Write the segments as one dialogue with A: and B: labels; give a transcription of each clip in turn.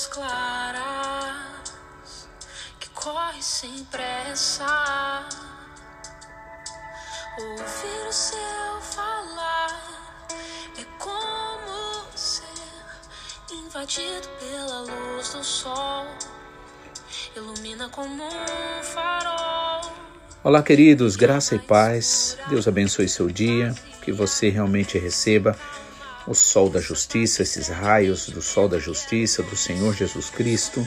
A: águas claras que corre sem pressa. Ouvir o céu falar é como ser invadido pela luz do sol. Ilumina como um farol.
B: Olá, queridos, graça e paz. Deus abençoe seu dia, que você realmente receba o sol da justiça, esses raios do sol da justiça do Senhor Jesus Cristo,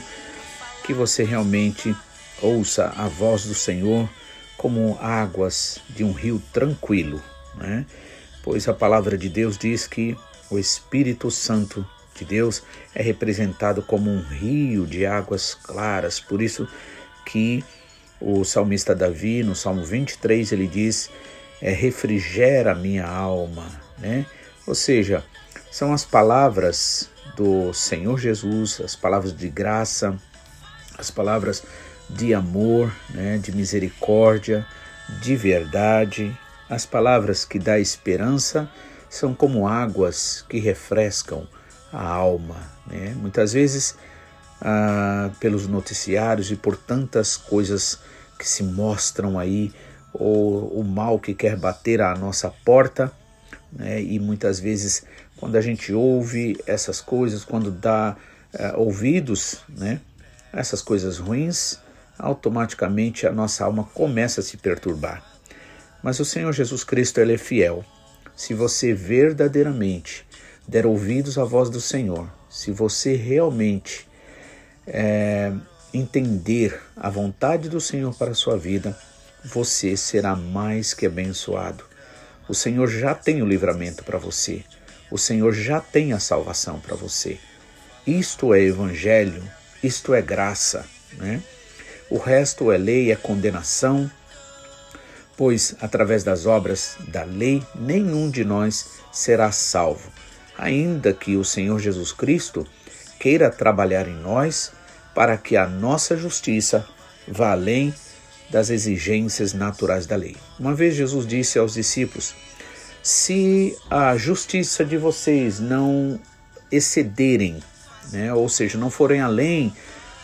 B: que você realmente ouça a voz do Senhor como águas de um rio tranquilo, né? Pois a palavra de Deus diz que o Espírito Santo de Deus é representado como um rio de águas claras, por isso que o salmista Davi, no Salmo 23, ele diz: é, refrigera minha alma, né? Ou seja, são as palavras do Senhor Jesus, as palavras de graça, as palavras de amor, né, de misericórdia, de verdade, as palavras que dá esperança são como águas que refrescam a alma. Né? Muitas vezes, ah, pelos noticiários e por tantas coisas que se mostram aí, ou o mal que quer bater à nossa porta, né? e muitas vezes, quando a gente ouve essas coisas, quando dá uh, ouvidos né? essas coisas ruins, automaticamente a nossa alma começa a se perturbar. Mas o Senhor Jesus Cristo ele é fiel. Se você verdadeiramente der ouvidos à voz do Senhor, se você realmente é, entender a vontade do Senhor para a sua vida, você será mais que abençoado. O Senhor já tem o livramento para você. O Senhor já tem a salvação para você. Isto é evangelho, isto é graça, né? O resto é lei, é condenação, pois através das obras da lei nenhum de nós será salvo, ainda que o Senhor Jesus Cristo queira trabalhar em nós para que a nossa justiça vá além das exigências naturais da lei. Uma vez Jesus disse aos discípulos: Se a justiça de vocês não excederem, né, ou seja, não forem além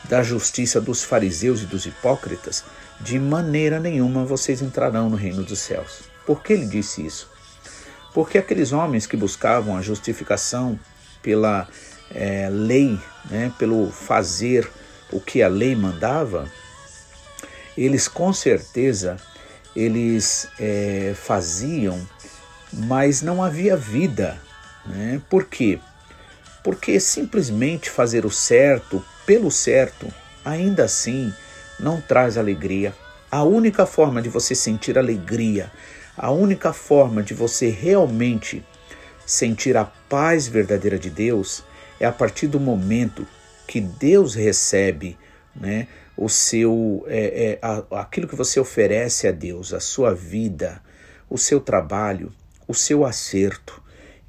B: da justiça dos fariseus e dos hipócritas, de maneira nenhuma vocês entrarão no reino dos céus. Por que ele disse isso? Porque aqueles homens que buscavam a justificação pela é, lei, né, pelo fazer o que a lei mandava, eles com certeza eles é, faziam, mas não havia vida. Né? Por quê? Porque simplesmente fazer o certo pelo certo, ainda assim, não traz alegria. A única forma de você sentir alegria, a única forma de você realmente sentir a paz verdadeira de Deus é a partir do momento que Deus recebe né, o seu é, é, a, aquilo que você oferece a Deus, a sua vida, o seu trabalho, o seu acerto,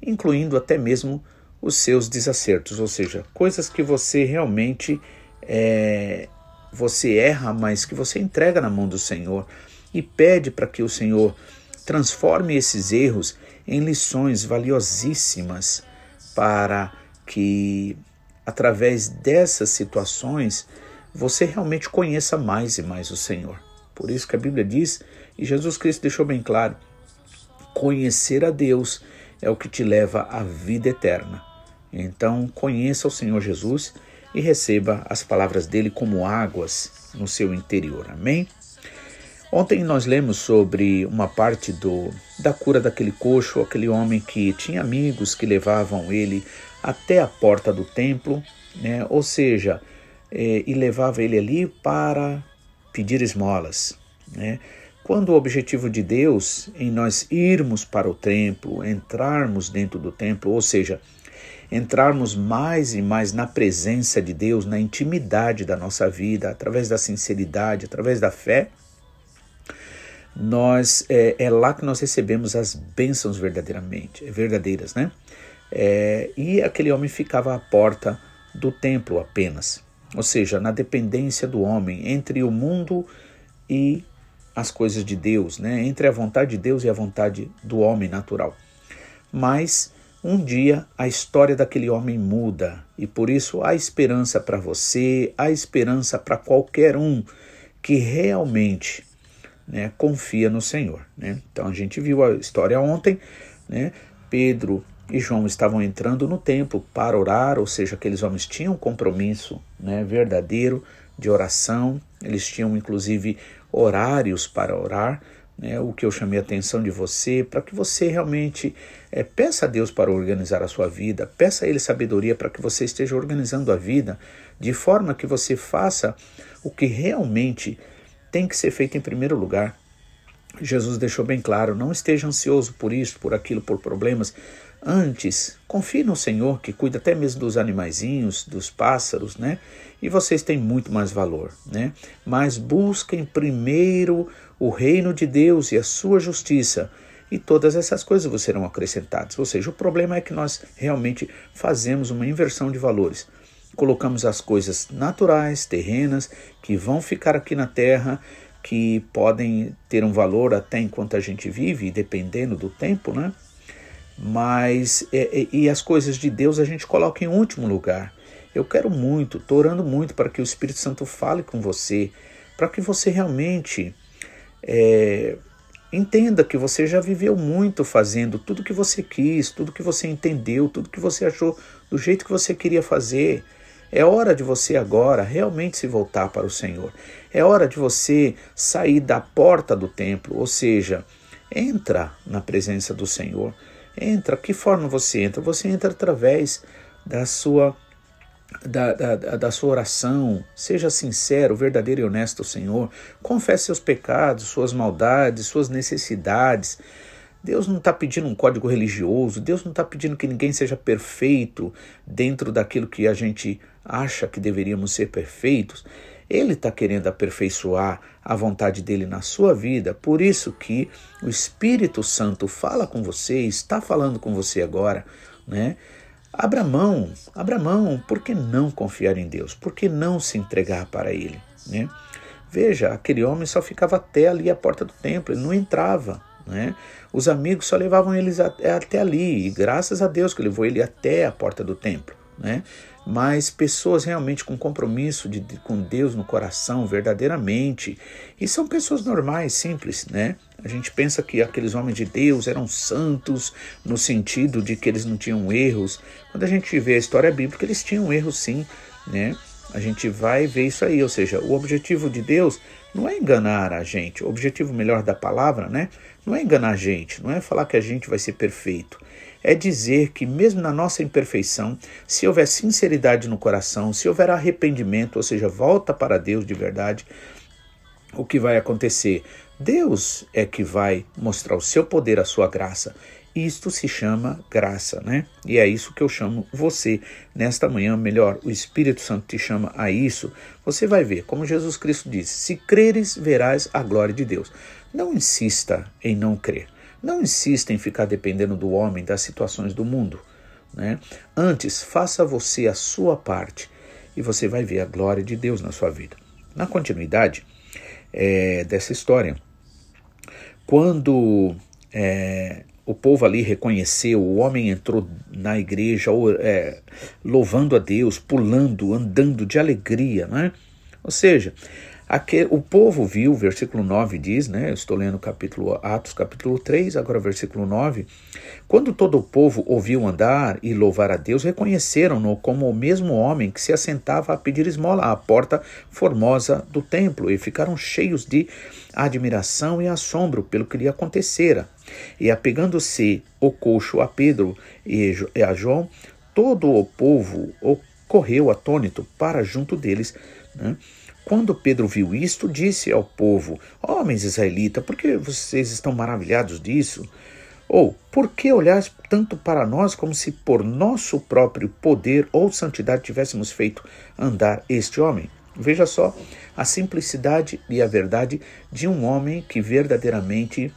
B: incluindo até mesmo os seus desacertos, ou seja, coisas que você realmente é, você erra, mas que você entrega na mão do Senhor e pede para que o Senhor transforme esses erros em lições valiosíssimas para que através dessas situações você realmente conheça mais e mais o Senhor. Por isso que a Bíblia diz, e Jesus Cristo deixou bem claro: conhecer a Deus é o que te leva à vida eterna. Então, conheça o Senhor Jesus e receba as palavras dele como águas no seu interior. Amém? Ontem nós lemos sobre uma parte do, da cura daquele coxo, aquele homem que tinha amigos que levavam ele até a porta do templo, né? ou seja, é, e levava ele ali para pedir esmolas. Né? Quando o objetivo de Deus em nós irmos para o templo, entrarmos dentro do templo, ou seja, entrarmos mais e mais na presença de Deus, na intimidade da nossa vida, através da sinceridade, através da fé, nós é, é lá que nós recebemos as bênçãos verdadeiramente, verdadeiras, né? É, e aquele homem ficava à porta do templo apenas ou seja, na dependência do homem entre o mundo e as coisas de Deus, né? entre a vontade de Deus e a vontade do homem natural. Mas um dia a história daquele homem muda e por isso há esperança para você, há esperança para qualquer um que realmente né, confia no Senhor. Né? Então a gente viu a história ontem, né? Pedro e João estavam entrando no templo para orar, ou seja, aqueles homens tinham um compromisso né, verdadeiro de oração, eles tinham inclusive horários para orar, né, o que eu chamei a atenção de você, para que você realmente é, peça a Deus para organizar a sua vida, peça a Ele sabedoria para que você esteja organizando a vida de forma que você faça o que realmente tem que ser feito em primeiro lugar. Jesus deixou bem claro: não esteja ansioso por isso, por aquilo, por problemas. Antes, confie no Senhor que cuida até mesmo dos animaizinhos, dos pássaros, né? E vocês têm muito mais valor, né? Mas busquem primeiro o reino de Deus e a sua justiça, e todas essas coisas vos serão acrescentadas. Ou seja, o problema é que nós realmente fazemos uma inversão de valores. Colocamos as coisas naturais, terrenas, que vão ficar aqui na terra, que podem ter um valor até enquanto a gente vive, dependendo do tempo, né? Mas e, e as coisas de Deus a gente coloca em último lugar. Eu quero muito, estou orando muito para que o Espírito Santo fale com você, para que você realmente é, entenda que você já viveu muito fazendo tudo que você quis, tudo que você entendeu, tudo que você achou do jeito que você queria fazer. É hora de você agora realmente se voltar para o Senhor. É hora de você sair da porta do templo, ou seja, entra na presença do Senhor. Entra. Que forma você entra? Você entra através da sua da, da, da, sua oração, seja sincero, verdadeiro e honesto ao Senhor, confesse seus pecados, suas maldades, suas necessidades. Deus não está pedindo um código religioso, Deus não está pedindo que ninguém seja perfeito dentro daquilo que a gente acha que deveríamos ser perfeitos. Ele está querendo aperfeiçoar a vontade dele na sua vida, por isso que o Espírito Santo fala com você, está falando com você agora, né? Abra mão, abra mão, por que não confiar em Deus? Por que não se entregar para Ele? Né? Veja, aquele homem só ficava até ali a porta do templo, ele não entrava. Né? Os amigos só levavam eles até ali, e graças a Deus que levou ele até a porta do templo né? mas pessoas realmente com compromisso de, de, com Deus no coração, verdadeiramente. E são pessoas normais, simples, né? A gente pensa que aqueles homens de Deus eram santos no sentido de que eles não tinham erros. Quando a gente vê a história bíblica, eles tinham erros sim, né? A gente vai ver isso aí, ou seja, o objetivo de Deus não é enganar a gente. O objetivo melhor da palavra, né? Não é enganar a gente, não é falar que a gente vai ser perfeito é dizer que, mesmo na nossa imperfeição, se houver sinceridade no coração, se houver arrependimento, ou seja, volta para Deus de verdade, o que vai acontecer? Deus é que vai mostrar o seu poder, a sua graça. Isto se chama graça, né? E é isso que eu chamo você nesta manhã, melhor, o Espírito Santo te chama a isso. Você vai ver, como Jesus Cristo disse: se creres, verás a glória de Deus. Não insista em não crer. Não insista em ficar dependendo do homem, das situações do mundo. Né? Antes, faça você a sua parte e você vai ver a glória de Deus na sua vida. Na continuidade é, dessa história, quando é, o povo ali reconheceu, o homem entrou na igreja é, louvando a Deus, pulando, andando de alegria, né? Ou seja, O povo viu, versículo 9 diz, né? Eu estou lendo capítulo Atos, capítulo 3, agora versículo 9. Quando todo o povo ouviu andar e louvar a Deus, reconheceram-no como o mesmo homem que se assentava a pedir esmola à porta formosa do templo e ficaram cheios de admiração e assombro pelo que lhe acontecera. E apegando-se o coxo a Pedro e a João, todo o povo correu atônito para junto deles, né? Quando Pedro viu isto, disse ao povo: Homens israelitas, por que vocês estão maravilhados disso? Ou por que olhais tanto para nós como se por nosso próprio poder ou santidade tivéssemos feito andar este homem? Veja só a simplicidade e a verdade de um homem que verdadeiramente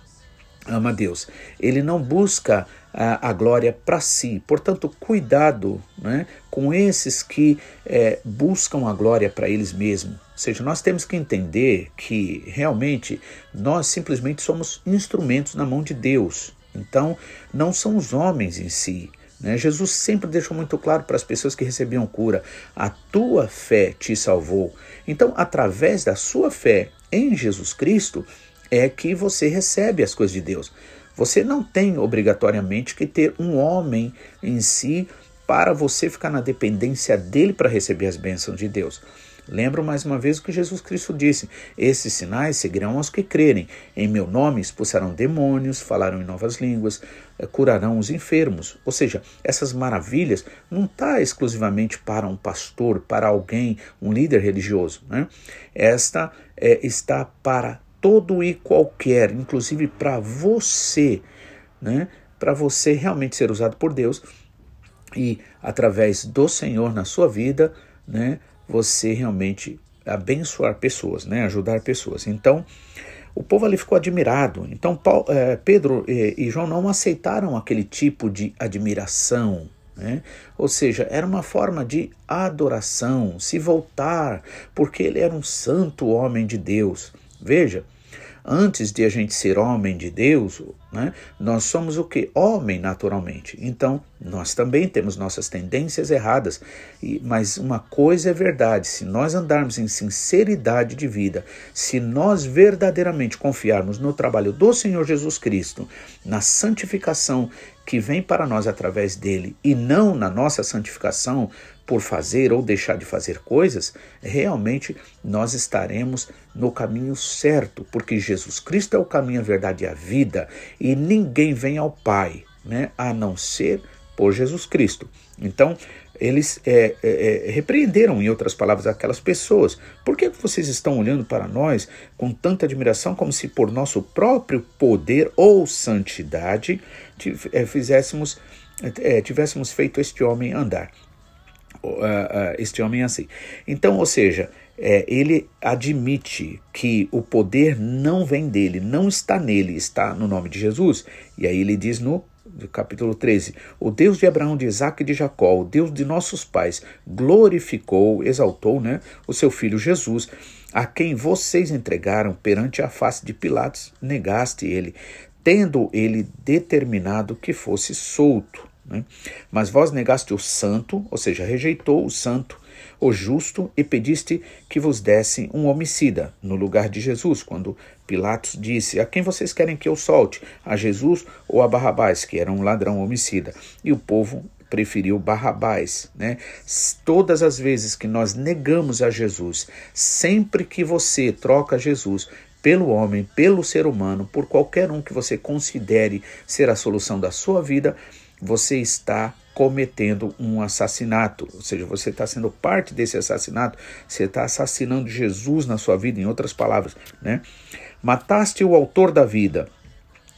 B: ama Deus. Ele não busca a, a glória para si. Portanto, cuidado né, com esses que é, buscam a glória para eles mesmos. Ou seja, nós temos que entender que realmente nós simplesmente somos instrumentos na mão de Deus. Então, não são os homens em si, Né? Jesus sempre deixou muito claro para as pessoas que recebiam cura: a tua fé te salvou. Então, através da sua fé em Jesus Cristo, é que você recebe as coisas de Deus. Você não tem obrigatoriamente que ter um homem em si para você ficar na dependência dele para receber as bênçãos de Deus. Lembro mais uma vez o que Jesus Cristo disse: Esses sinais seguirão aos que crerem. Em meu nome expulsarão demônios, falarão em novas línguas, eh, curarão os enfermos. Ou seja, essas maravilhas não está exclusivamente para um pastor, para alguém, um líder religioso. Né? Esta é, está para todo e qualquer, inclusive para você, né? para você realmente ser usado por Deus e através do Senhor na sua vida, né? Você realmente abençoar pessoas, né? ajudar pessoas. Então, o povo ali ficou admirado. Então, Paulo, é, Pedro e, e, João não aceitaram aquele tipo de admiração. Né? Ou seja, era uma forma de adoração, se voltar, porque ele era um santo homem de Deus. Veja, antes de a gente ser homem de Deus, né, nós somos o que? Homem naturalmente. Então, nós também temos nossas tendências erradas. E, mas uma coisa é verdade: se nós andarmos em sinceridade de vida, se nós verdadeiramente confiarmos no trabalho do Senhor Jesus Cristo, na santificação que vem para nós através dele e não na nossa santificação por fazer ou deixar de fazer coisas, realmente nós estaremos no caminho certo, porque Jesus Cristo é o caminho, a verdade e a vida, e ninguém vem ao Pai, né, a não ser por Jesus Cristo. Então, eles é, é, é, repreenderam, em outras palavras, aquelas pessoas. Por que vocês estão olhando para nós com tanta admiração, como se por nosso próprio poder ou santidade é, fizéssemos, é, tivéssemos feito este homem andar? Este homem assim. Então, ou seja, é, ele admite que o poder não vem dele, não está nele, está no nome de Jesus. E aí ele diz no capítulo 13: O Deus de Abraão, de Isaac e de Jacó, o Deus de nossos pais, glorificou, exaltou né, o seu filho Jesus, a quem vocês entregaram perante a face de Pilatos, negaste ele, tendo ele determinado que fosse solto. Né? Mas vós negaste o santo, ou seja, rejeitou o santo, o justo, e pediste que vos desse um homicida no lugar de Jesus, quando Pilatos disse: A quem vocês querem que eu solte? A Jesus ou a Barrabás, que era um ladrão homicida? E o povo preferiu Barrabás, né? Todas as vezes que nós negamos a Jesus, sempre que você troca Jesus pelo homem, pelo ser humano, por qualquer um que você considere ser a solução da sua vida, você está cometendo um assassinato, ou seja, você está sendo parte desse assassinato, você está assassinando Jesus na sua vida, em outras palavras, né? Mataste o autor da vida,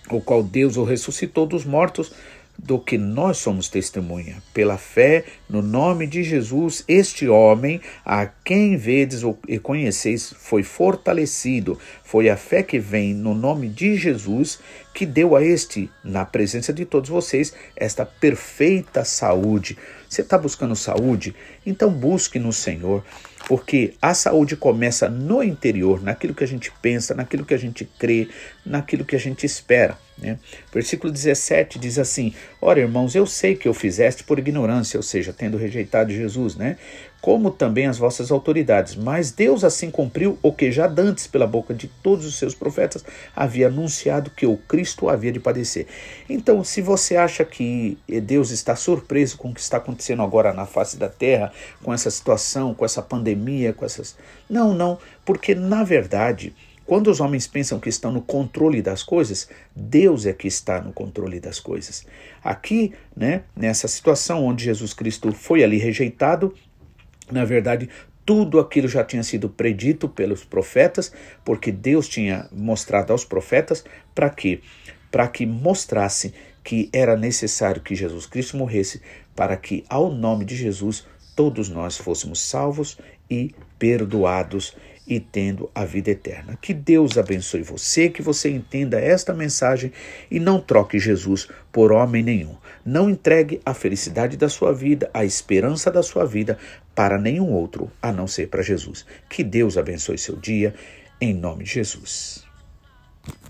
B: o qual Deus o ressuscitou dos mortos, do que nós somos testemunha. Pela fé no nome de Jesus, este homem, a quem vedes e conheceis, foi fortalecido. Foi a fé que vem no nome de Jesus que deu a este, na presença de todos vocês, esta perfeita saúde. Você está buscando saúde? Então busque no Senhor porque a saúde começa no interior, naquilo que a gente pensa, naquilo que a gente crê, naquilo que a gente espera. Né? Versículo 17 diz assim: Ora, irmãos, eu sei que eu fizeste por ignorância, ou seja, tendo rejeitado Jesus, né? Como também as vossas autoridades. Mas Deus assim cumpriu o que já dantes pela boca de todos os seus profetas havia anunciado que o Cristo havia de padecer. Então, se você acha que Deus está surpreso com o que está acontecendo agora na face da terra, com essa situação, com essa pandemia, com essas. Não, não, porque na verdade. Quando os homens pensam que estão no controle das coisas, Deus é que está no controle das coisas. Aqui, né, nessa situação onde Jesus Cristo foi ali rejeitado, na verdade, tudo aquilo já tinha sido predito pelos profetas, porque Deus tinha mostrado aos profetas para quê? Para que mostrasse que era necessário que Jesus Cristo morresse para que ao nome de Jesus todos nós fôssemos salvos e perdoados e tendo a vida eterna. Que Deus abençoe você, que você entenda esta mensagem e não troque Jesus por homem nenhum. Não entregue a felicidade da sua vida, a esperança da sua vida para nenhum outro a não ser para Jesus. Que Deus abençoe seu dia, em nome de Jesus.